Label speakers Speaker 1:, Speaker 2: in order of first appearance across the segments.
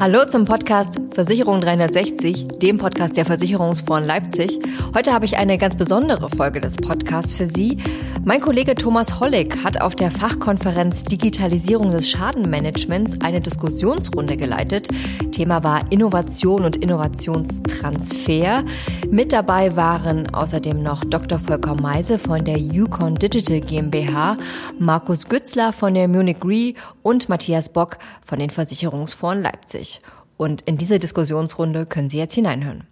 Speaker 1: Hallo zum Podcast Versicherung 360, dem Podcast der Versicherungsfonds Leipzig. Heute habe ich eine ganz besondere Folge des Podcasts für Sie. Mein Kollege Thomas Hollig hat auf der Fachkonferenz Digitalisierung des Schadenmanagements eine Diskussionsrunde geleitet. Thema war Innovation und Innovationstransfer. Mit dabei waren außerdem noch Dr. Volker Meise von der Yukon Digital GmbH, Markus Gützler von der Munich Re und Matthias Bock von den Versicherungsfonds Leipzig. Und in diese Diskussionsrunde können Sie jetzt hineinhören.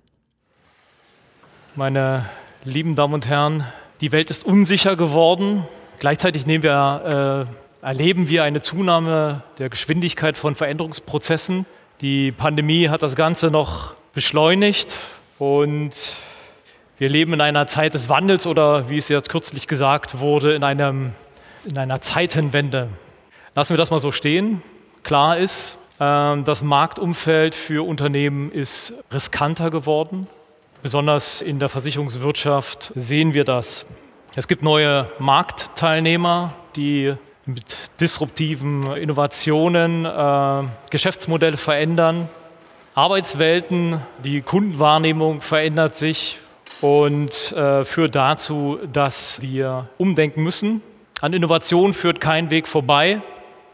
Speaker 2: Meine lieben Damen und Herren, die Welt ist unsicher geworden. Gleichzeitig wir, äh, erleben wir eine Zunahme der Geschwindigkeit von Veränderungsprozessen. Die Pandemie hat das Ganze noch beschleunigt und wir leben in einer Zeit des Wandels oder wie es jetzt kürzlich gesagt wurde, in, einem, in einer Zeitenwende. Lassen wir das mal so stehen. Klar ist, das Marktumfeld für Unternehmen ist riskanter geworden. Besonders in der Versicherungswirtschaft sehen wir das. Es gibt neue Marktteilnehmer, die mit disruptiven Innovationen äh, Geschäftsmodelle verändern. Arbeitswelten, die Kundenwahrnehmung verändert sich und äh, führt dazu, dass wir umdenken müssen. An Innovation führt kein Weg vorbei.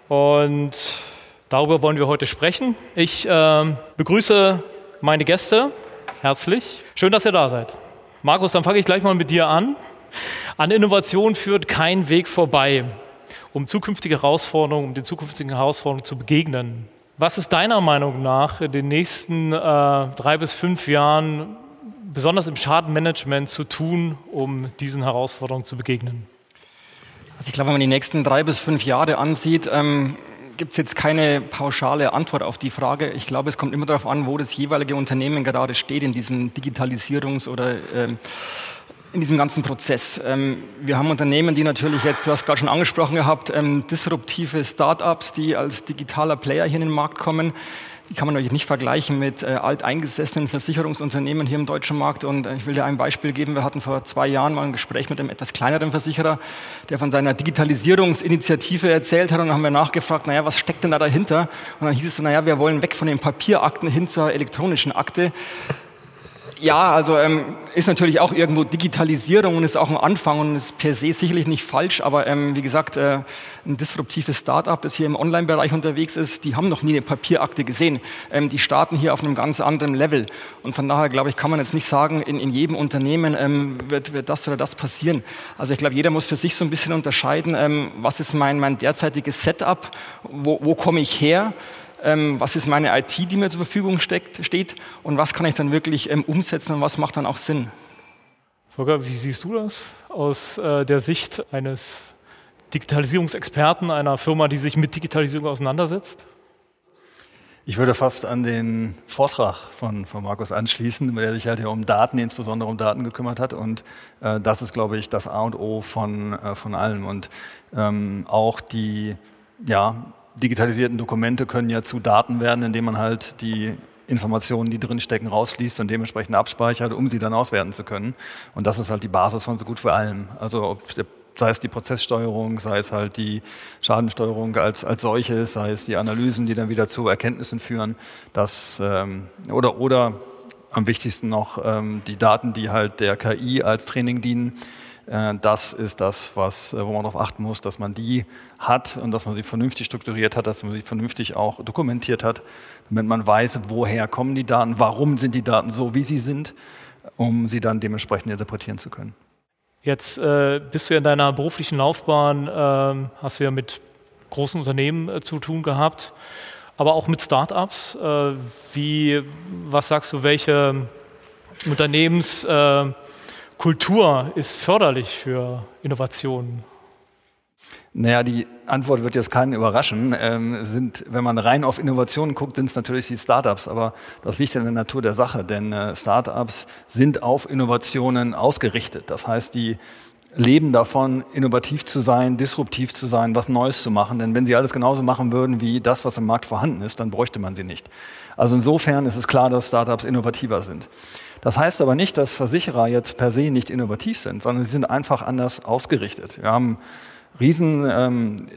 Speaker 2: Und Darüber wollen wir heute sprechen. Ich äh, begrüße meine Gäste herzlich. Schön, dass ihr da seid. Markus, dann fange ich gleich mal mit dir an. An Innovation führt kein Weg vorbei, um zukünftige Herausforderungen, um den zukünftigen Herausforderungen zu begegnen. Was ist deiner Meinung nach in den nächsten äh, drei bis fünf Jahren besonders im Schadenmanagement zu tun, um diesen Herausforderungen zu begegnen?
Speaker 3: Also ich glaube, wenn man die nächsten drei bis fünf Jahre ansieht, ähm, gibt es jetzt keine pauschale Antwort auf die Frage. Ich glaube, es kommt immer darauf an, wo das jeweilige Unternehmen gerade steht in diesem Digitalisierungs- oder ähm, in diesem ganzen Prozess. Ähm, wir haben Unternehmen, die natürlich jetzt, du hast gerade schon angesprochen gehabt, ähm, disruptive Startups, die als digitaler Player hier in den Markt kommen die kann man natürlich nicht vergleichen mit äh, alteingesessenen Versicherungsunternehmen hier im deutschen Markt. Und äh, ich will dir ein Beispiel geben. Wir hatten vor zwei Jahren mal ein Gespräch mit einem etwas kleineren Versicherer, der von seiner Digitalisierungsinitiative erzählt hat. Und dann haben wir nachgefragt, naja, was steckt denn da dahinter? Und dann hieß es so, naja, wir wollen weg von den Papierakten hin zur elektronischen Akte. Ja, also ähm, ist natürlich auch irgendwo Digitalisierung und ist auch ein Anfang und ist per se sicherlich nicht falsch, aber ähm, wie gesagt, äh, ein disruptives Startup, das hier im Online-Bereich unterwegs ist, die haben noch nie eine Papierakte gesehen. Ähm, die starten hier auf einem ganz anderen Level und von daher glaube ich, kann man jetzt nicht sagen, in, in jedem Unternehmen ähm, wird, wird das oder das passieren. Also ich glaube, jeder muss für sich so ein bisschen unterscheiden, ähm, was ist mein, mein derzeitiges Setup, wo, wo komme ich her ähm, was ist meine IT, die mir zur Verfügung steckt, steht und was kann ich dann wirklich ähm, umsetzen und was macht dann auch Sinn.
Speaker 2: Volker, wie siehst du das aus äh, der Sicht eines Digitalisierungsexperten einer Firma, die sich mit Digitalisierung auseinandersetzt?
Speaker 4: Ich würde fast an den Vortrag von, von Markus anschließen, der sich halt ja um Daten, insbesondere um Daten gekümmert hat. Und äh, das ist, glaube ich, das A und O von, äh, von allem. Und ähm, auch die, ja, digitalisierten Dokumente können ja zu Daten werden, indem man halt die Informationen, die drinstecken, rausliest und dementsprechend abspeichert, um sie dann auswerten zu können. Und das ist halt die Basis von so gut für allem. Also ob, sei es die Prozesssteuerung, sei es halt die Schadensteuerung als, als solche, sei es die Analysen, die dann wieder zu Erkenntnissen führen, dass, ähm, oder, oder am wichtigsten noch ähm, die Daten, die halt der KI als Training dienen, das ist das, was, äh, wo man darauf achten muss, dass man die hat und dass man sie vernünftig strukturiert hat, dass man sie vernünftig auch dokumentiert hat, damit man weiß, woher kommen die Daten, warum sind die Daten so, wie sie sind, um sie dann dementsprechend interpretieren zu können.
Speaker 2: Jetzt äh, bist du ja in deiner beruflichen Laufbahn, äh, hast du ja mit großen Unternehmen äh, zu tun gehabt, aber auch mit Startups. Äh, wie, was sagst du, welche Unternehmens Kultur ist förderlich für Innovationen?
Speaker 4: Naja, die Antwort wird jetzt keinen überraschen. Ähm, sind, wenn man rein auf Innovationen guckt, sind es natürlich die Startups, aber das liegt in der Natur der Sache, denn äh, Startups sind auf Innovationen ausgerichtet. Das heißt, die leben davon, innovativ zu sein, disruptiv zu sein, was Neues zu machen. Denn wenn sie alles genauso machen würden wie das, was im Markt vorhanden ist, dann bräuchte man sie nicht. Also insofern ist es klar, dass Startups innovativer sind. Das heißt aber nicht, dass Versicherer jetzt per se nicht innovativ sind, sondern sie sind einfach anders ausgerichtet. Wir haben riesen, ähm,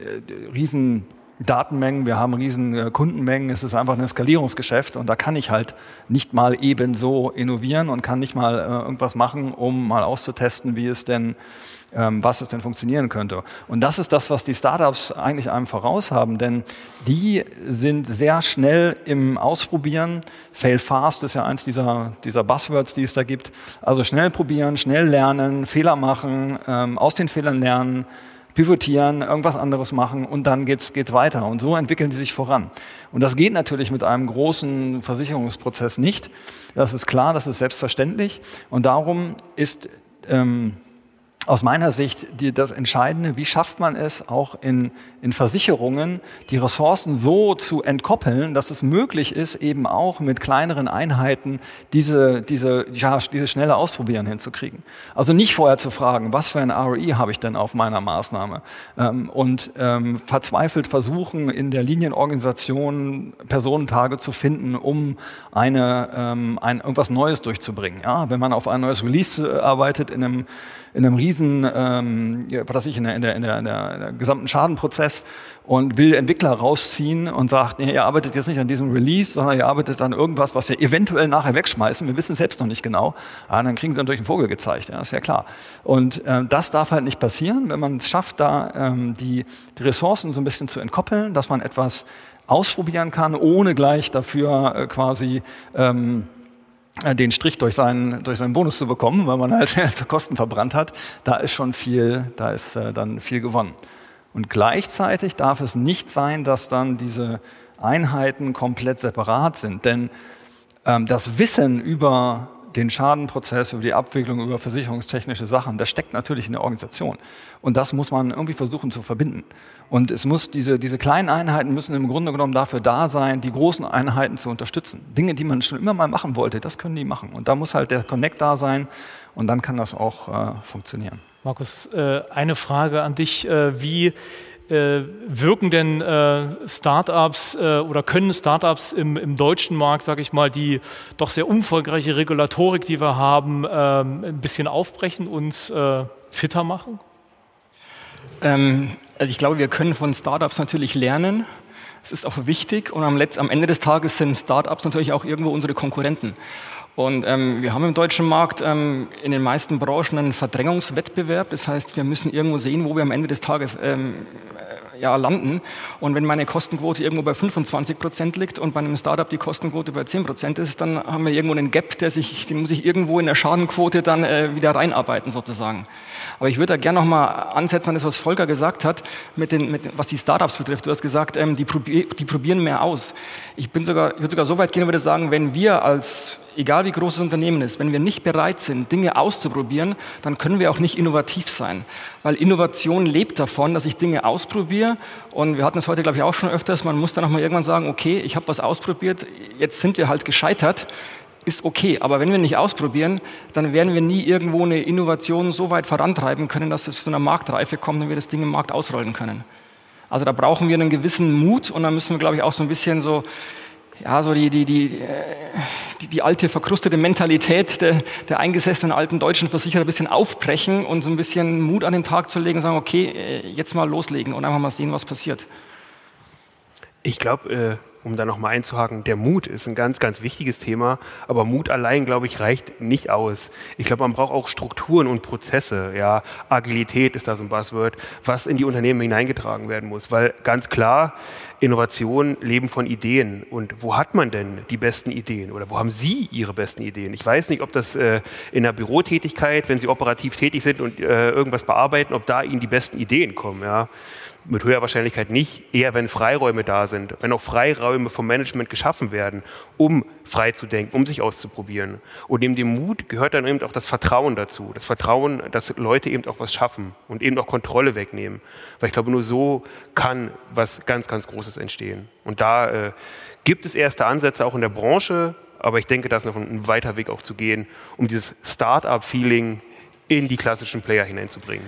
Speaker 4: riesen Datenmengen, wir haben riesen äh, Kundenmengen, es ist einfach ein Skalierungsgeschäft und da kann ich halt nicht mal eben so innovieren und kann nicht mal äh, irgendwas machen, um mal auszutesten, wie es denn ähm, was es denn funktionieren könnte. Und das ist das, was die Startups eigentlich einem voraus haben, denn die sind sehr schnell im Ausprobieren. Fail fast ist ja eins dieser, dieser Buzzwords, die es da gibt. Also schnell probieren, schnell lernen, Fehler machen, ähm, aus den Fehlern lernen, pivotieren, irgendwas anderes machen und dann geht's geht weiter. Und so entwickeln die sich voran. Und das geht natürlich mit einem großen Versicherungsprozess nicht. Das ist klar, das ist selbstverständlich. Und darum ist ähm, aus meiner Sicht die, das Entscheidende, wie schafft man es auch in, in Versicherungen, die Ressourcen so zu entkoppeln, dass es möglich ist, eben auch mit kleineren Einheiten diese, diese, ja, diese schnelle Ausprobieren hinzukriegen. Also nicht vorher zu fragen, was für ein ROI habe ich denn auf meiner Maßnahme ähm, und ähm, verzweifelt versuchen, in der Linienorganisation Personentage zu finden, um eine, ähm, ein, irgendwas Neues durchzubringen. Ja, wenn man auf ein neues Release arbeitet in einem in einem riesen, ähm, was weiß ich, in der, in, der, in, der, in der gesamten Schadenprozess und will Entwickler rausziehen und sagt, nee, ihr arbeitet jetzt nicht an diesem Release, sondern ihr arbeitet an irgendwas, was wir eventuell nachher wegschmeißen. Wir wissen es selbst noch nicht genau. Aber dann kriegen sie durch den Vogel gezeigt, ja, ist ja klar. Und ähm, das darf halt nicht passieren, wenn man es schafft, da ähm, die, die Ressourcen so ein bisschen zu entkoppeln, dass man etwas ausprobieren kann, ohne gleich dafür äh, quasi ähm, äh, den Strich durch seinen, durch seinen Bonus zu bekommen, weil man halt Kosten verbrannt hat, da ist schon viel, da ist äh, dann viel gewonnen. Und gleichzeitig darf es nicht sein, dass dann diese Einheiten komplett separat sind, denn ähm, das Wissen über den Schadenprozess, über die Abwicklung, über versicherungstechnische Sachen, das steckt natürlich in der Organisation. Und das muss man irgendwie versuchen zu verbinden. Und es muss diese, diese kleinen Einheiten müssen im Grunde genommen dafür da sein, die großen Einheiten zu unterstützen. Dinge, die man schon immer mal machen wollte, das können die machen. Und da muss halt der Connect da sein und dann kann das auch äh, funktionieren.
Speaker 2: Markus, äh, eine Frage an dich. Äh, wie äh, wirken denn äh, Startups äh, oder können Startups im, im deutschen Markt, sage ich mal, die doch sehr umfangreiche Regulatorik, die wir haben, ähm, ein bisschen aufbrechen, uns äh, fitter machen?
Speaker 3: Ähm, also ich glaube, wir können von Startups natürlich lernen. Es ist auch wichtig und am, Letz-, am Ende des Tages sind Startups natürlich auch irgendwo unsere Konkurrenten. Und ähm, wir haben im deutschen Markt ähm, in den meisten Branchen einen Verdrängungswettbewerb. Das heißt, wir müssen irgendwo sehen, wo wir am Ende des Tages ähm, ja, landen. Und wenn meine Kostenquote irgendwo bei 25 Prozent liegt und bei einem Startup die Kostenquote bei 10 Prozent ist, dann haben wir irgendwo einen Gap, der sich, den muss ich irgendwo in der Schadenquote dann äh, wieder reinarbeiten sozusagen. Aber ich würde da gerne nochmal ansetzen an das, was Volker gesagt hat, mit den, mit, was die Startups betrifft. Du hast gesagt, ähm, die, probier, die probieren mehr aus. Ich, bin sogar, ich würde sogar so weit gehen würde sagen, wenn wir als egal wie groß das Unternehmen ist, wenn wir nicht bereit sind, Dinge auszuprobieren, dann können wir auch nicht innovativ sein. Weil Innovation lebt davon, dass ich Dinge ausprobiere. Und wir hatten es heute, glaube ich, auch schon öfters. Man muss dann auch mal irgendwann sagen, okay, ich habe was ausprobiert, jetzt sind wir halt gescheitert. Ist okay, aber wenn wir nicht ausprobieren, dann werden wir nie irgendwo eine Innovation so weit vorantreiben können, dass es zu einer Marktreife kommt und wir das Ding im Markt ausrollen können. Also da brauchen wir einen gewissen Mut und da müssen wir, glaube ich, auch so ein bisschen so ja, so die, die, die, die, die alte verkrustete Mentalität der, der eingesessenen alten deutschen Versicherer ein bisschen aufbrechen und so ein bisschen Mut an den Tag zu legen und sagen, okay, äh, jetzt mal loslegen und einfach mal sehen, was passiert.
Speaker 5: Ich glaube, äh, um da nochmal einzuhaken, der Mut ist ein ganz, ganz wichtiges Thema, aber Mut allein, glaube ich, reicht nicht aus. Ich glaube, man braucht auch Strukturen und Prozesse. Ja, Agilität ist da so ein Buzzword, was in die Unternehmen hineingetragen werden muss, weil ganz klar, Innovationen leben von Ideen. Und wo hat man denn die besten Ideen oder wo haben Sie Ihre besten Ideen? Ich weiß nicht, ob das äh, in der Bürotätigkeit, wenn Sie operativ tätig sind und äh, irgendwas bearbeiten, ob da Ihnen die besten Ideen kommen. Ja mit höherer Wahrscheinlichkeit nicht, eher wenn Freiräume da sind, wenn auch Freiräume vom Management geschaffen werden, um frei zu denken, um sich auszuprobieren. Und neben dem Mut gehört dann eben auch das Vertrauen dazu. Das Vertrauen, dass Leute eben auch was schaffen und eben auch Kontrolle wegnehmen. Weil ich glaube, nur so kann was ganz, ganz Großes entstehen. Und da äh, gibt es erste Ansätze auch in der Branche, aber ich denke, da ist noch ein, ein weiter Weg auch zu gehen, um dieses Start-up-Feeling in die klassischen Player hineinzubringen.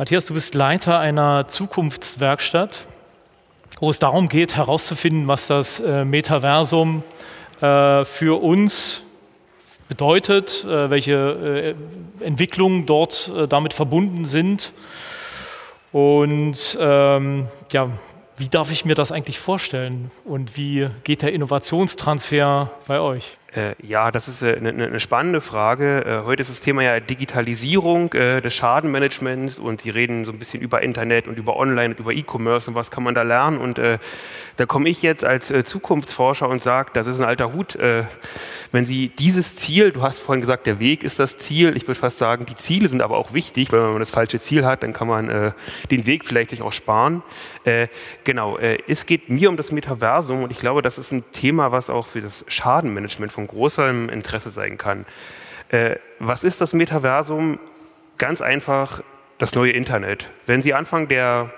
Speaker 2: Matthias, du bist Leiter einer Zukunftswerkstatt, wo es darum geht, herauszufinden, was das äh, Metaversum äh, für uns bedeutet, äh, welche Entwicklungen dort damit verbunden sind. Und ähm, ja, Wie darf ich mir das eigentlich vorstellen und wie geht der Innovationstransfer bei euch?
Speaker 5: Äh, ja, das ist eine, äh, eine, spannende Frage. Äh, heute ist das Thema ja Digitalisierung äh, des Schadenmanagements und Sie reden so ein bisschen über Internet und über Online und über E-Commerce und was kann man da lernen. Und äh, da komme ich jetzt als äh, Zukunftsforscher und sage, das ist ein alter Hut. wenn Sie dieses Ziel, du hast vorhin gesagt, der Weg ist das Ziel. Ich würde fast sagen, die Ziele sind aber auch wichtig. Wenn man das falsche Ziel hat, dann kann man den Weg vielleicht sich auch sparen. genau, es geht mir um das Metaversum und ich glaube, das ist ein Thema, was auch für das Schadenmanagement von großem Interesse sein kann. Äh, was ist das Metaversum? Ganz einfach das neue Internet. Wenn Sie Anfang der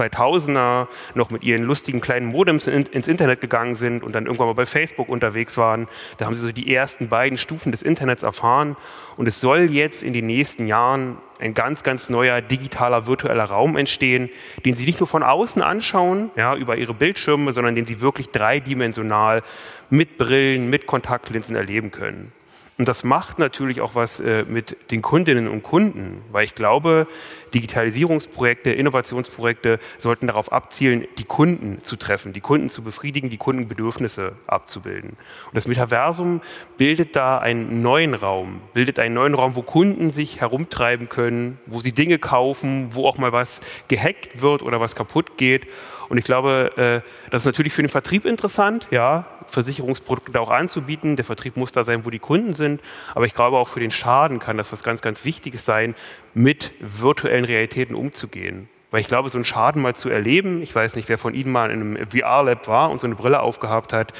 Speaker 5: 2000er noch mit ihren lustigen kleinen Modems in, ins Internet gegangen sind und dann irgendwann mal bei Facebook unterwegs waren. Da haben sie so die ersten beiden Stufen des Internets erfahren. Und es soll jetzt in den nächsten Jahren ein ganz, ganz neuer digitaler virtueller Raum entstehen, den sie nicht nur von außen anschauen, ja, über ihre Bildschirme, sondern den sie wirklich dreidimensional mit Brillen, mit Kontaktlinsen erleben können. Und das macht natürlich auch was äh, mit den Kundinnen und Kunden, weil ich glaube, Digitalisierungsprojekte, Innovationsprojekte sollten darauf abzielen, die Kunden zu treffen, die Kunden zu befriedigen, die Kundenbedürfnisse abzubilden. Und das Metaversum bildet da einen neuen Raum, bildet einen neuen Raum, wo Kunden sich herumtreiben können, wo sie Dinge kaufen, wo auch mal was gehackt wird oder was kaputt geht. Und ich glaube, äh, das ist natürlich für den Vertrieb interessant, ja, Versicherungsprodukte auch anzubieten. Der Vertrieb muss da sein, wo die Kunden sind. Aber ich glaube auch für den Schaden kann das was ganz, ganz Wichtiges sein, mit virtuellen Realitäten umzugehen. Weil ich glaube, so einen Schaden mal zu erleben, ich weiß nicht, wer von Ihnen mal in einem VR-Lab war und so eine Brille aufgehabt hat,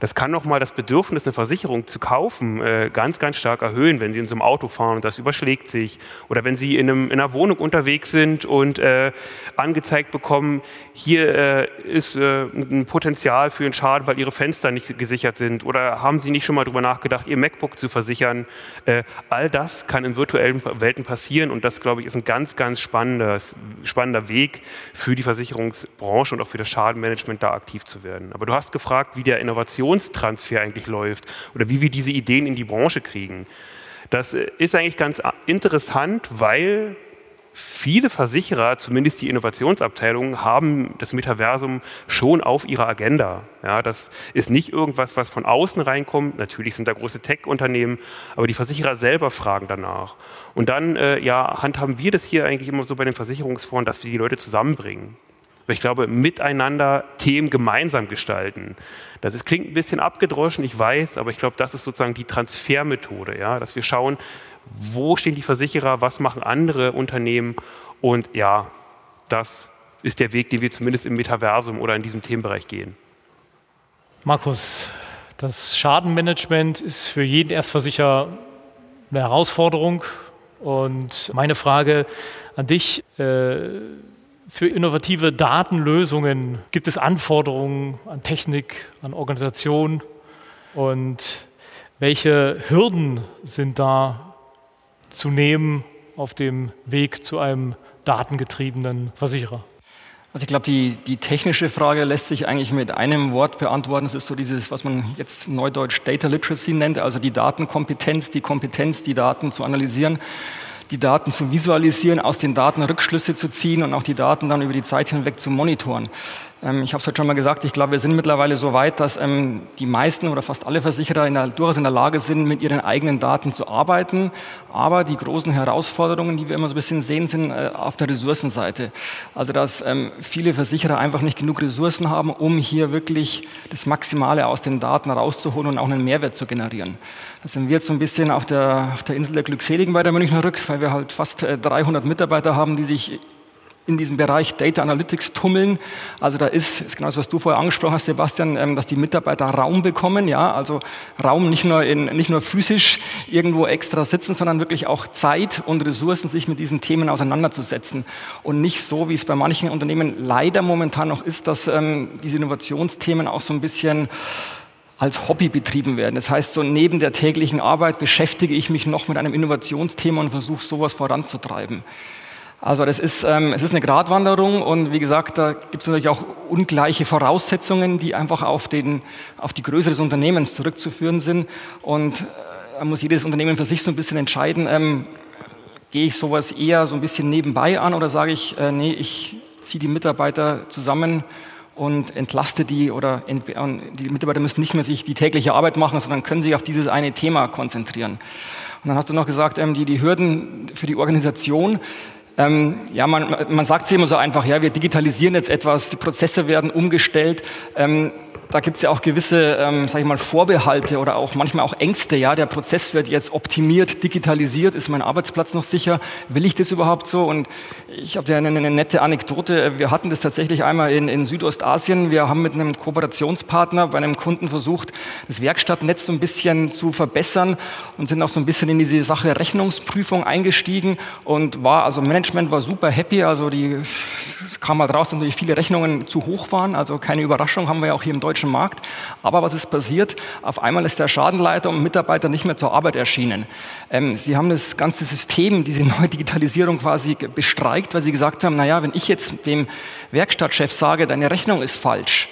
Speaker 5: das kann nochmal das Bedürfnis, eine Versicherung zu kaufen, äh, ganz, ganz stark erhöhen, wenn Sie in so einem Auto fahren und das überschlägt sich. Oder wenn Sie in, einem, in einer Wohnung unterwegs sind und äh, angezeigt bekommen, hier äh, ist äh, ein Potenzial für einen Schaden, weil Ihre Fenster nicht gesichert sind. Oder haben Sie nicht schon mal darüber nachgedacht, Ihr MacBook zu versichern? Äh, all das kann in virtuellen Welten passieren und das, glaube ich, ist ein ganz, ganz spannendes, spannender Weg für die Versicherungsbranche und auch für das Schadenmanagement da aktiv zu werden. Aber du hast gefragt, wie der Innovation Innovationstransfer eigentlich läuft oder wie wir diese Ideen in die Branche kriegen. Das ist eigentlich ganz interessant, weil viele Versicherer, zumindest die Innovationsabteilungen, haben das Metaversum schon auf ihrer Agenda. Ja, das ist nicht irgendwas, was von außen reinkommt. Natürlich sind da große Tech-Unternehmen, aber die Versicherer selber fragen danach. Und dann äh, ja, handhaben wir das hier eigentlich immer so bei den Versicherungsfonds, dass wir die Leute zusammenbringen. Weil ich glaube, miteinander Themen gemeinsam gestalten. Das ist, klingt ein bisschen abgedroschen, ich weiß, aber ich glaube, das ist sozusagen die Transfermethode, ja, dass wir schauen, wo stehen die Versicherer, was machen andere Unternehmen und ja, das ist der Weg, den wir zumindest im Metaversum oder in diesem Themenbereich gehen.
Speaker 2: Markus, das Schadenmanagement ist für jeden Erstversicherer eine Herausforderung. Und meine Frage an dich, äh, für innovative Datenlösungen gibt es Anforderungen an Technik, an Organisation und welche Hürden sind da zu nehmen auf dem Weg zu einem datengetriebenen Versicherer?
Speaker 3: Also ich glaube, die, die technische Frage lässt sich eigentlich mit einem Wort beantworten. Es ist so dieses, was man jetzt neudeutsch Data Literacy nennt, also die Datenkompetenz, die Kompetenz, die Daten zu analysieren die Daten zu visualisieren, aus den Daten Rückschlüsse zu ziehen und auch die Daten dann über die Zeit hinweg zu monitoren. Ähm, ich habe es heute schon mal gesagt, ich glaube, wir sind mittlerweile so weit, dass ähm, die meisten oder fast alle Versicherer in der, durchaus in der Lage sind, mit ihren eigenen Daten zu arbeiten. Aber die großen Herausforderungen, die wir immer so ein bisschen sehen, sind äh, auf der Ressourcenseite. Also, dass ähm, viele Versicherer einfach nicht genug Ressourcen haben, um hier wirklich das Maximale aus den Daten rauszuholen und auch einen Mehrwert zu generieren. Da sind wir jetzt so ein bisschen auf der, auf der Insel der Glückseligen bei der Münchner Rück, weil wir halt fast 300 äh, Mitarbeiter haben, die sich in diesem Bereich Data Analytics tummeln. Also da ist, ist genau das, was du vorher angesprochen hast, Sebastian, ähm, dass die Mitarbeiter Raum bekommen, ja, also Raum nicht nur, in, nicht nur physisch irgendwo extra sitzen, sondern wirklich auch Zeit und Ressourcen, sich mit diesen Themen auseinanderzusetzen. Und nicht so, wie es bei manchen Unternehmen leider momentan noch ist, dass ähm, diese Innovationsthemen auch so ein bisschen als Hobby betrieben werden. Das heißt, so neben der täglichen Arbeit beschäftige ich mich noch mit einem Innovationsthema und versuche sowas voranzutreiben. Also das ist, ähm, es ist eine Gratwanderung und wie gesagt, da gibt es natürlich auch ungleiche Voraussetzungen, die einfach auf, den, auf die Größe des Unternehmens zurückzuführen sind. Und äh, da muss jedes Unternehmen für sich so ein bisschen entscheiden, ähm, gehe ich sowas eher so ein bisschen nebenbei an oder sage ich, äh, nee, ich ziehe die Mitarbeiter zusammen und entlaste die oder ent die Mitarbeiter müssen nicht mehr sich die tägliche Arbeit machen, sondern können sich auf dieses eine Thema konzentrieren. Und dann hast du noch gesagt, ähm, die, die Hürden für die Organisation. Ähm, ja, man, man sagt es immer so einfach, ja, wir digitalisieren jetzt etwas, die Prozesse werden umgestellt. Ähm, da gibt es ja auch gewisse, ähm, sage ich mal, Vorbehalte oder auch manchmal auch Ängste. Ja, der Prozess wird jetzt optimiert, digitalisiert. Ist mein Arbeitsplatz noch sicher? Will ich das überhaupt so? Und ich habe eine, eine, nette Anekdote. Wir hatten das tatsächlich einmal in, in, Südostasien. Wir haben mit einem Kooperationspartner bei einem Kunden versucht, das Werkstattnetz so ein bisschen zu verbessern und sind auch so ein bisschen in diese Sache Rechnungsprüfung eingestiegen und war, also Management war super happy. Also die, es kam halt raus, dass natürlich viele Rechnungen zu hoch waren. Also keine Überraschung, haben wir ja auch hier im deutschen Markt. Aber was ist passiert? Auf einmal ist der Schadenleiter und Mitarbeiter nicht mehr zur Arbeit erschienen. Ähm, sie haben das ganze System, diese neue Digitalisierung quasi bestreikt, weil sie gesagt haben, naja, wenn ich jetzt dem Werkstattchef sage, deine Rechnung ist falsch,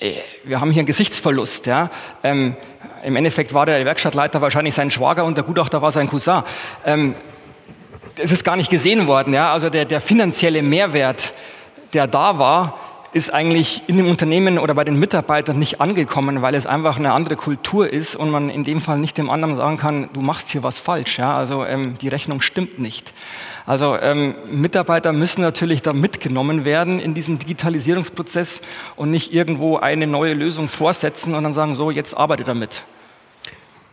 Speaker 3: äh, wir haben hier einen Gesichtsverlust. Ja? Ähm, Im Endeffekt war der Werkstattleiter wahrscheinlich sein Schwager und der Gutachter war sein Cousin. Ähm, es ist gar nicht gesehen worden. Ja? Also der, der finanzielle Mehrwert, der da war, ist eigentlich in dem Unternehmen oder bei den Mitarbeitern nicht angekommen, weil es einfach eine andere Kultur ist und man in dem Fall nicht dem anderen sagen kann, du machst hier was falsch. Ja? Also ähm, die Rechnung stimmt nicht. Also ähm, Mitarbeiter müssen natürlich da mitgenommen werden in diesen Digitalisierungsprozess und nicht irgendwo eine neue Lösung vorsetzen und dann sagen, so, jetzt arbeite damit.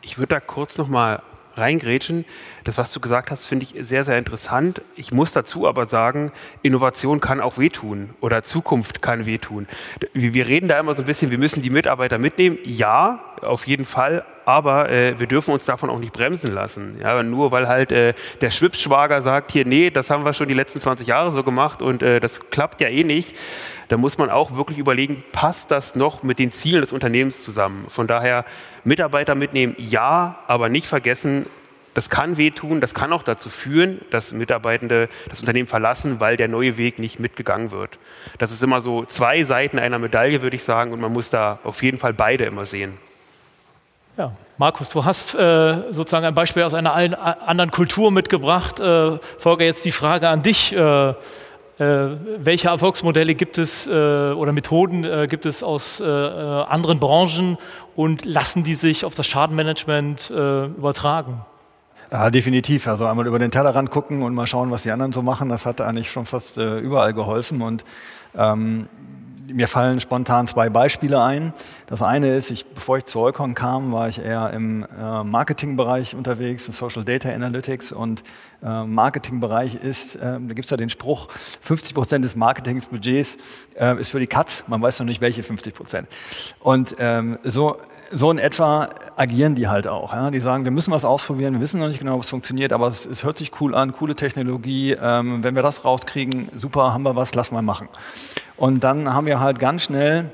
Speaker 5: Ich würde da kurz noch mal reingrätschen. Das, was du gesagt hast, finde ich sehr, sehr interessant. Ich muss dazu aber sagen, Innovation kann auch wehtun oder Zukunft kann wehtun. Wir reden da immer so ein bisschen, wir müssen die Mitarbeiter mitnehmen. Ja, auf jeden Fall. Aber äh, wir dürfen uns davon auch nicht bremsen lassen. Ja, nur weil halt äh, der Schwibschwager sagt, hier, nee, das haben wir schon die letzten 20 Jahre so gemacht und äh, das klappt ja eh nicht. Da muss man auch wirklich überlegen, passt das noch mit den Zielen des Unternehmens zusammen? Von daher Mitarbeiter mitnehmen, ja, aber nicht vergessen, das kann wehtun, das kann auch dazu führen, dass Mitarbeitende das Unternehmen verlassen, weil der neue Weg nicht mitgegangen wird. Das ist immer so zwei Seiten einer Medaille, würde ich sagen, und man muss da auf jeden Fall beide immer sehen.
Speaker 2: Ja, Markus, du hast äh, sozusagen ein Beispiel aus einer anderen Kultur mitgebracht. Äh, Folge jetzt die Frage an dich. Äh, welche Erfolgsmodelle gibt es äh, oder Methoden äh, gibt es aus anderen Branchen und lassen die sich auf das Schadenmanagement übertragen?
Speaker 4: Ja, definitiv. Also einmal über den Tellerrand gucken und mal schauen, was die anderen so machen. Das hat eigentlich schon fast überall geholfen. Und ähm, mir fallen spontan zwei Beispiele ein. Das eine ist, ich, bevor ich zu Eukon kam, war ich eher im äh, Marketingbereich unterwegs, in Social Data Analytics und äh, Marketingbereich ist, äh, da gibt es ja den Spruch, 50 Prozent des Marketingsbudgets äh, ist für die Katz, man weiß noch nicht welche 50 Prozent. Und ähm, so so in etwa agieren die halt auch. Ja? Die sagen, wir müssen was ausprobieren, wir wissen noch nicht genau, ob es funktioniert, aber es, es hört sich cool an, coole Technologie. Ähm, wenn wir das rauskriegen, super, haben wir was, lass mal machen. Und dann haben wir halt ganz schnell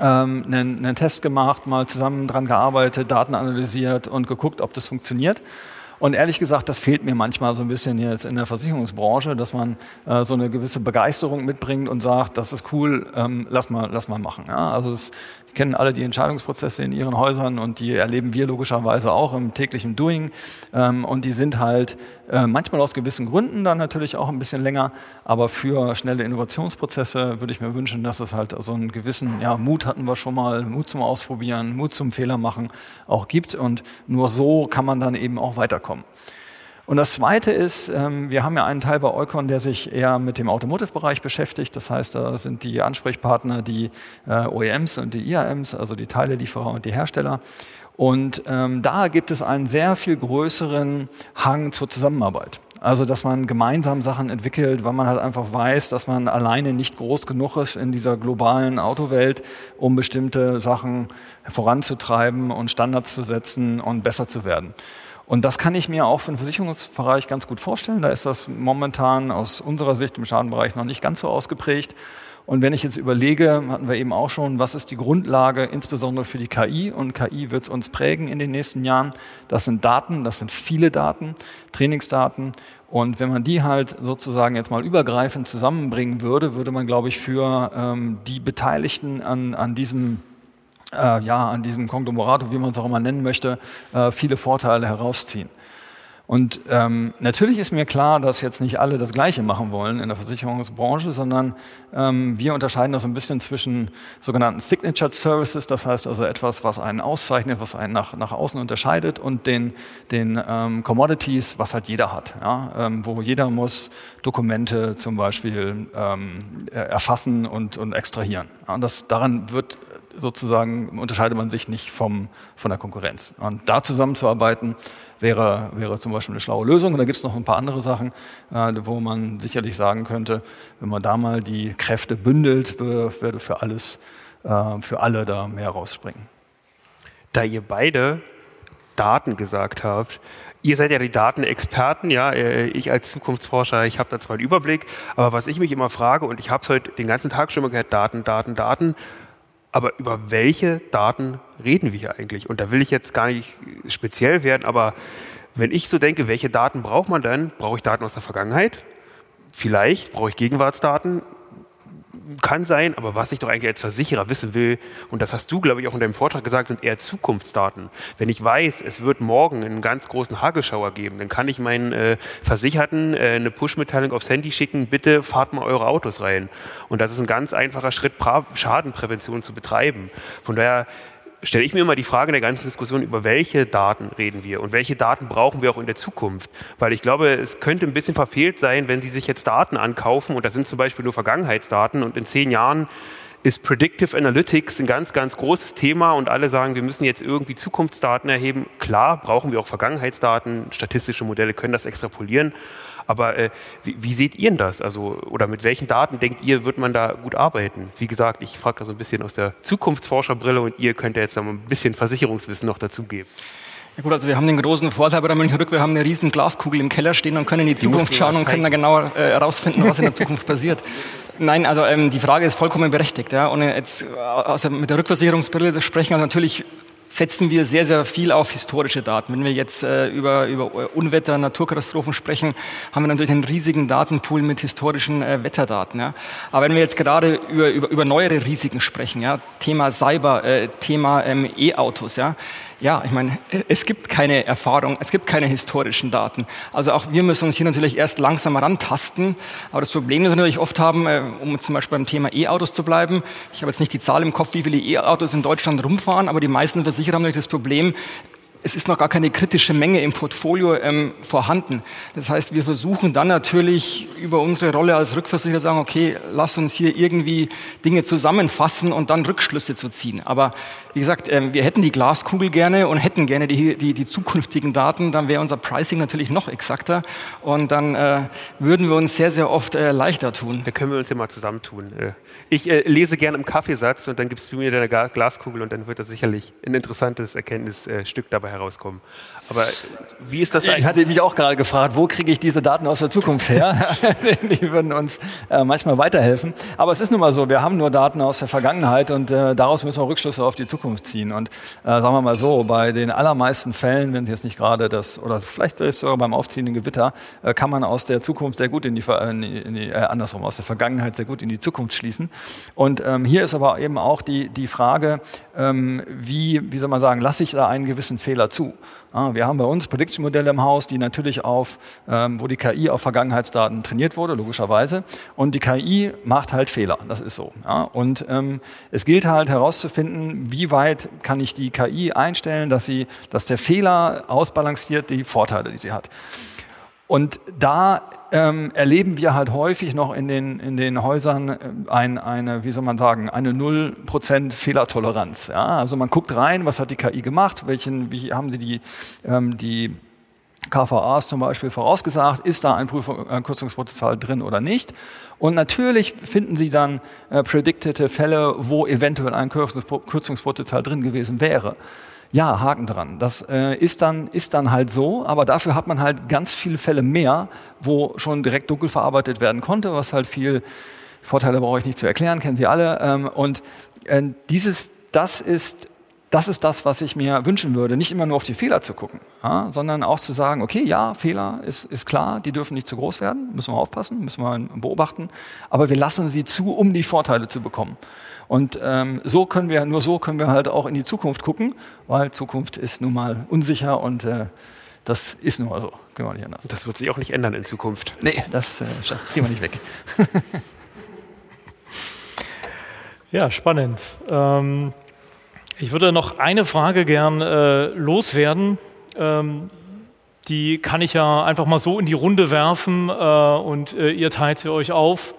Speaker 4: ähm, einen, einen Test gemacht, mal zusammen dran gearbeitet, Daten analysiert und geguckt, ob das funktioniert. Und ehrlich gesagt, das fehlt mir manchmal so ein bisschen jetzt in der Versicherungsbranche, dass man äh, so eine gewisse Begeisterung mitbringt und sagt, das ist cool, ähm, lass mal, lass mal machen. Ja? Also es kennen alle die Entscheidungsprozesse in ihren Häusern und die erleben wir logischerweise auch im täglichen Doing. Ähm, und die sind halt äh, manchmal aus gewissen Gründen dann natürlich auch ein bisschen länger, aber für schnelle Innovationsprozesse würde ich mir wünschen, dass es halt so einen gewissen, ja, Mut hatten wir schon mal, Mut zum Ausprobieren, Mut zum Fehler machen auch gibt. Und nur so kann man dann eben auch weiterkommen. Und das Zweite ist, ähm, wir haben ja einen Teil bei Eukon, der sich eher mit dem Automotive-Bereich beschäftigt. Das heißt, da sind die Ansprechpartner die äh, OEMs und die IAMs, also die Teilelieferer und die Hersteller. Und ähm, da gibt es einen sehr viel größeren Hang zur Zusammenarbeit. Also, dass man gemeinsam Sachen entwickelt, weil man halt einfach weiß, dass man alleine nicht groß genug ist in dieser globalen Autowelt, um bestimmte Sachen voranzutreiben und Standards zu setzen und besser zu werden. Und das kann ich mir auch für den Versicherungsbereich ganz gut vorstellen. Da ist das momentan aus unserer Sicht im Schadenbereich noch nicht ganz so ausgeprägt. Und wenn ich jetzt überlege, hatten wir eben auch schon, was ist die Grundlage insbesondere für die KI? Und KI wird es uns prägen in den nächsten Jahren. Das sind Daten, das sind viele Daten, Trainingsdaten. Und wenn man die halt sozusagen jetzt mal übergreifend zusammenbringen würde, würde man, glaube ich, für ähm, die Beteiligten an, an diesem äh, ja, an diesem Konglomerat, wie man es auch immer nennen möchte, äh, viele Vorteile herausziehen. Und ähm, natürlich ist mir klar, dass jetzt nicht alle das Gleiche machen wollen in der Versicherungsbranche, sondern ähm, wir unterscheiden das ein bisschen zwischen sogenannten Signature Services, das heißt also etwas, was einen auszeichnet, was einen nach, nach außen unterscheidet, und den, den ähm, Commodities, was halt jeder hat, ja? ähm, wo jeder muss Dokumente zum Beispiel ähm, erfassen und, und extrahieren. Ja? Und das, daran wird sozusagen unterscheidet man sich nicht vom, von der Konkurrenz. Und da zusammenzuarbeiten, wäre, wäre zum Beispiel eine schlaue Lösung. Und da gibt es noch ein paar andere Sachen, äh, wo man sicherlich sagen könnte, wenn man da mal die Kräfte bündelt, würde für alles, äh, für alle da mehr rausspringen.
Speaker 5: Da ihr beide Daten gesagt habt, Ihr seid ja die Datenexperten, ja. Äh, ich als Zukunftsforscher, ich habe da zwar einen Überblick, aber was ich mich immer frage, und ich habe es heute den ganzen Tag schon mal gehört, Daten, Daten, Daten, aber über welche Daten reden wir hier eigentlich? Und da will ich jetzt gar nicht speziell werden, aber wenn ich so denke, welche Daten braucht man dann? Brauche ich Daten aus der Vergangenheit? Vielleicht brauche ich Gegenwartsdaten kann sein, aber was ich doch eigentlich als Versicherer wissen will, und das hast du, glaube ich, auch in deinem Vortrag gesagt, sind eher Zukunftsdaten. Wenn ich weiß, es wird morgen einen ganz großen Hagelschauer geben, dann kann ich meinen äh, Versicherten äh, eine Push-Mitteilung aufs Handy schicken, bitte fahrt mal eure Autos rein. Und das ist ein ganz einfacher Schritt, pra Schadenprävention zu betreiben. Von daher stelle ich mir immer die Frage in der ganzen Diskussion, über welche Daten reden wir und welche Daten brauchen wir auch in der Zukunft. Weil ich glaube, es könnte ein bisschen verfehlt sein, wenn Sie sich jetzt Daten ankaufen und das sind zum Beispiel nur Vergangenheitsdaten und in zehn Jahren ist Predictive Analytics ein ganz, ganz großes Thema und alle sagen, wir müssen jetzt irgendwie Zukunftsdaten erheben. Klar, brauchen wir auch Vergangenheitsdaten, statistische Modelle können das extrapolieren. Aber äh, wie, wie, seht ihr denn das? Also, oder mit welchen Daten denkt ihr, wird man da gut arbeiten? Wie gesagt, ich frage da so ein bisschen aus der Zukunftsforscherbrille und ihr könnt ja jetzt noch ein bisschen Versicherungswissen noch dazugeben.
Speaker 3: Ja gut, also wir haben den großen Vorteil bei der München Rück, wir haben eine riesen Glaskugel im Keller stehen und können in die, die Zukunft schauen und können dann genauer herausfinden, äh, was in der Zukunft passiert. Nein, also ähm, die Frage ist vollkommen berechtigt. Ja. Und jetzt also mit der Rückversicherungsbrille sprechen wir natürlich setzen wir sehr, sehr viel auf historische Daten. Wenn wir jetzt äh, über, über Unwetter, Naturkatastrophen sprechen, haben wir natürlich einen riesigen Datenpool mit historischen äh, Wetterdaten. Ja. Aber wenn wir jetzt gerade über, über, über neuere Risiken sprechen, ja, Thema Cyber, äh, Thema ähm, E-Autos, ja, ja, ich meine, es gibt keine Erfahrung, es gibt keine historischen Daten. Also auch wir müssen uns hier natürlich erst langsam rantasten. Aber das Problem, das wir natürlich oft haben, äh, um zum Beispiel beim Thema E-Autos zu bleiben, ich habe jetzt nicht die Zahl im Kopf, wie viele E-Autos in Deutschland rumfahren, aber die meisten Versicherer haben natürlich das Problem, es ist noch gar keine kritische Menge im Portfolio ähm, vorhanden. Das heißt, wir versuchen dann natürlich über unsere Rolle als Rückversicherer sagen, okay, lass uns hier irgendwie Dinge zusammenfassen und dann Rückschlüsse zu ziehen. Aber wie gesagt, äh, wir hätten die Glaskugel gerne und hätten gerne die, die, die zukünftigen Daten, dann wäre unser Pricing natürlich noch exakter und dann äh, würden wir uns sehr, sehr oft äh, leichter tun.
Speaker 5: Da können wir uns ja mal zusammentun. Äh. Ich äh, lese gerne im Kaffeesatz und dann gibst du mir deine Glaskugel und dann wird da sicherlich ein interessantes Erkenntnisstück dabei herauskommen. Aber wie ist das
Speaker 4: eigentlich? Ich hatte mich auch gerade gefragt, wo kriege ich diese Daten aus der Zukunft her? die würden uns äh, manchmal weiterhelfen. Aber es ist nun mal so, wir haben nur Daten aus der Vergangenheit und daraus müssen wir Rückschlüsse auf die Zukunft ziehen. Und äh, sagen wir mal so, bei den allermeisten Fällen, wenn jetzt nicht gerade das, oder vielleicht selbst sogar beim aufziehenden Gewitter, äh, kann man aus der Zukunft sehr gut in die, in die, in die äh, andersrum, aus der Vergangenheit sehr gut in die Zukunft schließen. Und ähm, hier ist aber eben auch die, die Frage, ähm, wie, wie soll man sagen, lasse ich da einen gewissen Fehler zu? Ja, wir haben bei uns Prediction-Modelle im Haus, die natürlich auf, ähm, wo die KI auf Vergangenheitsdaten trainiert wurde, logischerweise. Und die KI macht halt Fehler, das ist so. Ja? Und ähm, es gilt halt herauszufinden, wie weit kann ich die KI einstellen, dass, sie, dass der Fehler ausbalanciert die Vorteile, die sie hat. Und da ähm, erleben wir halt häufig noch in den, in den Häusern äh, ein, eine, wie soll man sagen, eine 0% Fehlertoleranz. Ja? Also man guckt rein, was hat die KI gemacht, welchen, wie haben sie die, ähm, die KVAs zum Beispiel vorausgesagt, ist da ein Prüfungskürzungspotenzial drin oder nicht. Und natürlich finden Sie dann äh, predictete Fälle, wo eventuell ein Kürzungspotenzial drin gewesen wäre. Ja, Haken dran. Das äh, ist, dann, ist dann halt so, aber dafür hat man halt ganz viele Fälle mehr, wo schon direkt dunkel verarbeitet werden konnte, was halt viel Vorteile brauche ich nicht zu erklären, kennen Sie alle. Ähm, und äh, dieses, das ist das ist das, was ich mir wünschen würde, nicht immer nur auf die Fehler zu gucken, ja, sondern auch zu sagen, okay, ja, Fehler ist, ist klar, die dürfen nicht zu groß werden, müssen wir aufpassen, müssen wir beobachten, aber wir lassen sie zu, um die Vorteile zu bekommen. Und ähm, so können wir, nur so können wir halt auch in die Zukunft gucken, weil Zukunft ist nun mal unsicher und äh, Das ist nur so,
Speaker 5: können wir nicht anders. Das wird sich auch nicht ändern in Zukunft.
Speaker 4: Nee, das äh, gehen wir nicht weg.
Speaker 2: ja, spannend. Ähm, ich würde noch eine Frage gern äh, loswerden. Ähm, die kann ich ja einfach mal so in die Runde werfen äh, und äh, ihr teilt sie euch auf.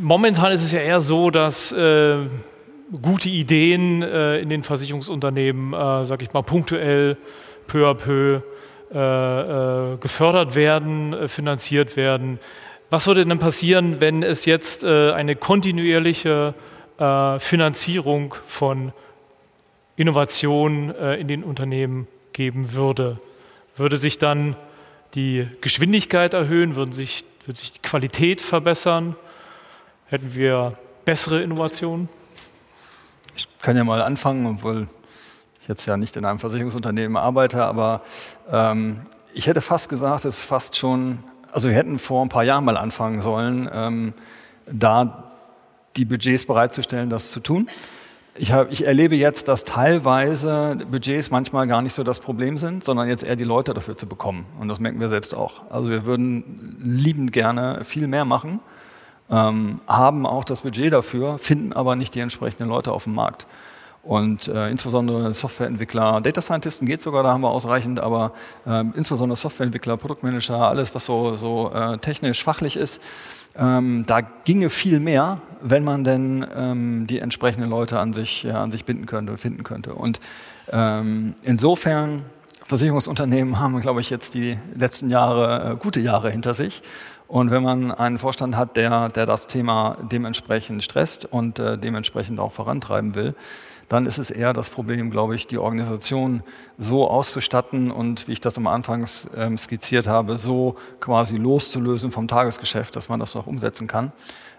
Speaker 2: Momentan ist es ja eher so, dass äh, gute Ideen äh, in den Versicherungsunternehmen, äh, sag ich mal, punktuell, peu à peu äh, gefördert werden, finanziert werden. Was würde denn passieren, wenn es jetzt eine kontinuierliche Finanzierung von Innovation in den Unternehmen geben würde? Würde sich dann die Geschwindigkeit erhöhen? Würden sich, würde sich die Qualität verbessern? Hätten wir bessere Innovationen?
Speaker 4: Ich kann ja mal anfangen, obwohl ich jetzt ja nicht in einem Versicherungsunternehmen arbeite, aber ähm, ich hätte fast gesagt, es ist fast schon, also wir hätten vor ein paar Jahren mal anfangen sollen, ähm, da die Budgets bereitzustellen, das zu tun. Ich, hab, ich, erlebe jetzt, dass teilweise Budgets manchmal gar nicht so das Problem sind, sondern jetzt eher die Leute dafür zu bekommen. Und das merken wir selbst auch. Also wir würden liebend gerne viel mehr machen, ähm, haben auch das Budget dafür, finden aber nicht die entsprechenden Leute auf dem Markt. Und äh, insbesondere Softwareentwickler, Data Scientisten geht sogar, da haben wir ausreichend, aber äh, insbesondere Softwareentwickler, Produktmanager, alles, was so, so äh, technisch, fachlich ist, ähm, da ginge viel mehr, wenn man denn ähm, die entsprechenden Leute an sich, ja, an sich binden könnte, finden könnte. Und ähm, insofern, Versicherungsunternehmen haben, glaube ich, jetzt die letzten Jahre, äh, gute Jahre hinter sich. Und wenn man einen Vorstand hat, der, der das Thema dementsprechend stresst und äh, dementsprechend auch vorantreiben will, dann ist es eher das Problem, glaube ich, die Organisation so auszustatten und, wie ich das am Anfang ähm, skizziert habe, so quasi loszulösen vom Tagesgeschäft, dass man das auch umsetzen kann.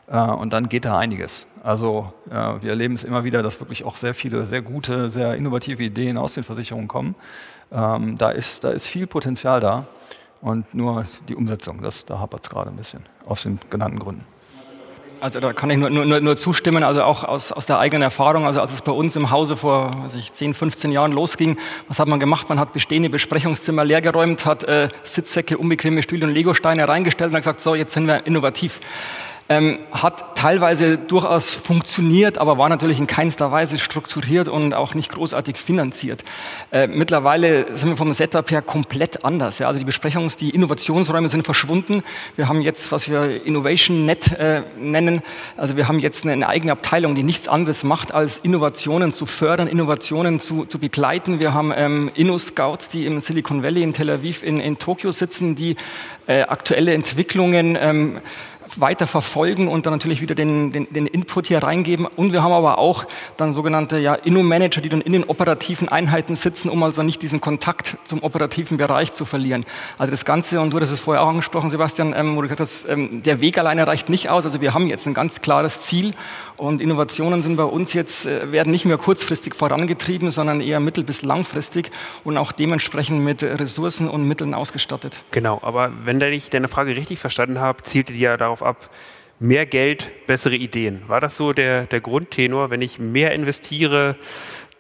Speaker 4: Äh, und dann geht da einiges. Also äh, wir erleben es immer wieder, dass wirklich auch sehr viele, sehr gute, sehr innovative Ideen aus den Versicherungen kommen. Ähm, da, ist, da ist viel Potenzial da und nur die Umsetzung, das, da hapert es gerade ein bisschen, aus den genannten Gründen.
Speaker 3: Also da kann ich nur, nur, nur zustimmen, also auch aus, aus der eigenen Erfahrung, also als es bei uns im Hause vor weiß ich, 10, 15 Jahren losging, was hat man gemacht? Man hat bestehende Besprechungszimmer leergeräumt, hat äh, Sitzsäcke, unbequeme Stühle und Legosteine reingestellt und hat gesagt, so, jetzt sind wir innovativ. Ähm, hat teilweise durchaus funktioniert, aber war natürlich in keinster Weise strukturiert und auch nicht großartig finanziert. Äh, mittlerweile sind wir vom Setup her komplett anders. Ja. Also die Besprechungs-, die Innovationsräume sind verschwunden. Wir haben jetzt, was wir Innovation Net äh, nennen, also wir haben jetzt eine, eine, eigene Abteilung, die nichts anderes macht, als Innovationen zu fördern, Innovationen zu, zu begleiten. Wir haben ähm, Inno-Scouts, die im Silicon Valley, in Tel Aviv, in, in Tokio sitzen, die äh, aktuelle Entwicklungen ähm, weiter verfolgen und dann natürlich wieder den, den, den Input hier reingeben. Und wir haben aber auch dann sogenannte ja, Inno-Manager, die dann in den operativen Einheiten sitzen, um also nicht diesen Kontakt zum operativen Bereich zu verlieren. Also das Ganze, und du hast es vorher auch angesprochen, Sebastian, ähm, wo du gesagt hast, ähm, der Weg alleine reicht nicht aus. Also wir haben jetzt ein ganz klares Ziel und Innovationen sind bei uns jetzt, äh, werden nicht mehr kurzfristig vorangetrieben, sondern eher mittel- bis langfristig und auch dementsprechend mit Ressourcen und Mitteln ausgestattet.
Speaker 5: Genau, aber wenn ich deine Frage richtig verstanden habe, zielte die ja darauf ab, mehr Geld, bessere Ideen. War das so der, der Grundtenor? Wenn ich mehr investiere,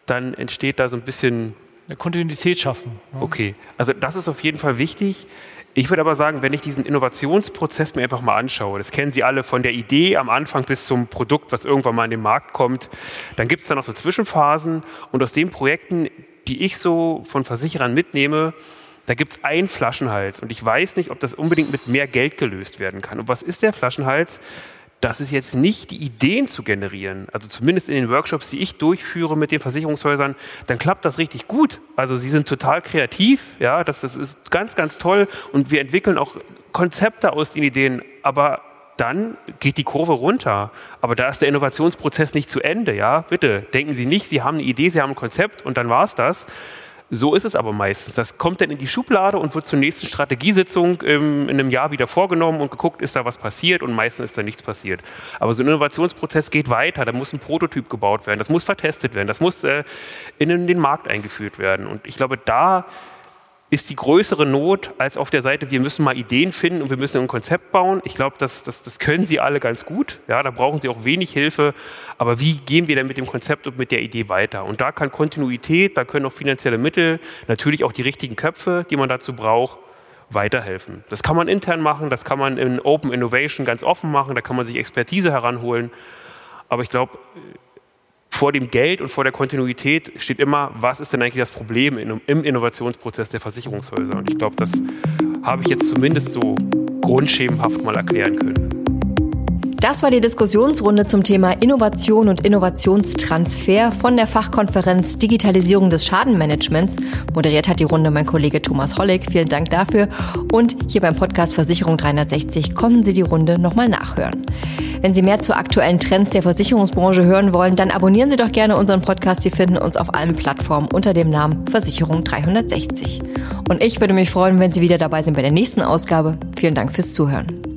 Speaker 5: dann entsteht da so ein bisschen
Speaker 2: eine Kontinuität schaffen.
Speaker 5: Ja. Okay, also das ist auf jeden Fall wichtig. Ich würde aber sagen, wenn ich diesen Innovationsprozess mir einfach mal anschaue, das kennen Sie alle von der Idee am Anfang bis zum Produkt, was irgendwann mal in den Markt kommt, dann gibt es da noch so Zwischenphasen und aus den Projekten, die ich so von Versicherern mitnehme, da gibt es einen Flaschenhals und ich weiß nicht, ob das unbedingt mit mehr Geld gelöst werden kann. Und was ist der Flaschenhals? das ist jetzt nicht die Ideen zu generieren, also zumindest in den Workshops, die ich durchführe mit den Versicherungshäusern, dann klappt das richtig gut. Also sie sind total kreativ, ja, das, das ist ganz, ganz toll und wir entwickeln auch Konzepte aus den Ideen, aber dann geht die Kurve runter. Aber da ist der Innovationsprozess nicht zu Ende, ja, bitte denken Sie nicht, Sie haben eine Idee, Sie haben ein Konzept und dann war es das, so ist es aber meistens. Das kommt dann in die Schublade und wird zur nächsten Strategiesitzung in einem Jahr wieder vorgenommen und geguckt, ist da was passiert und meistens ist da nichts passiert. Aber so ein Innovationsprozess geht weiter. Da muss ein Prototyp gebaut werden, das muss vertestet werden, das muss äh, in den Markt eingeführt werden. Und ich glaube, da ist die größere Not als auf der Seite, wir müssen mal Ideen finden und wir müssen ein Konzept bauen. Ich glaube, das, das, das können Sie alle ganz gut. Ja, da brauchen Sie auch wenig Hilfe. Aber wie gehen wir denn mit dem Konzept und mit der Idee weiter? Und da kann Kontinuität, da können auch finanzielle Mittel, natürlich auch die richtigen Köpfe, die man dazu braucht, weiterhelfen. Das kann man intern machen, das kann man in Open Innovation ganz offen machen, da kann man sich Expertise heranholen. Aber ich glaube, vor dem Geld und vor der Kontinuität steht immer, was ist denn eigentlich das Problem im Innovationsprozess der Versicherungshäuser? Und ich glaube, das habe ich jetzt zumindest so grundschemenhaft mal erklären können.
Speaker 1: Das war die Diskussionsrunde zum Thema Innovation und Innovationstransfer von der Fachkonferenz Digitalisierung des Schadenmanagements. Moderiert hat die Runde mein Kollege Thomas Hollig. Vielen Dank dafür. Und hier beim Podcast Versicherung 360 konnten Sie die Runde nochmal nachhören. Wenn Sie mehr zu aktuellen Trends der Versicherungsbranche hören wollen, dann abonnieren Sie doch gerne unseren Podcast. Sie finden uns auf allen Plattformen unter dem Namen Versicherung 360. Und ich würde mich freuen, wenn Sie wieder dabei sind bei der nächsten Ausgabe. Vielen Dank fürs Zuhören.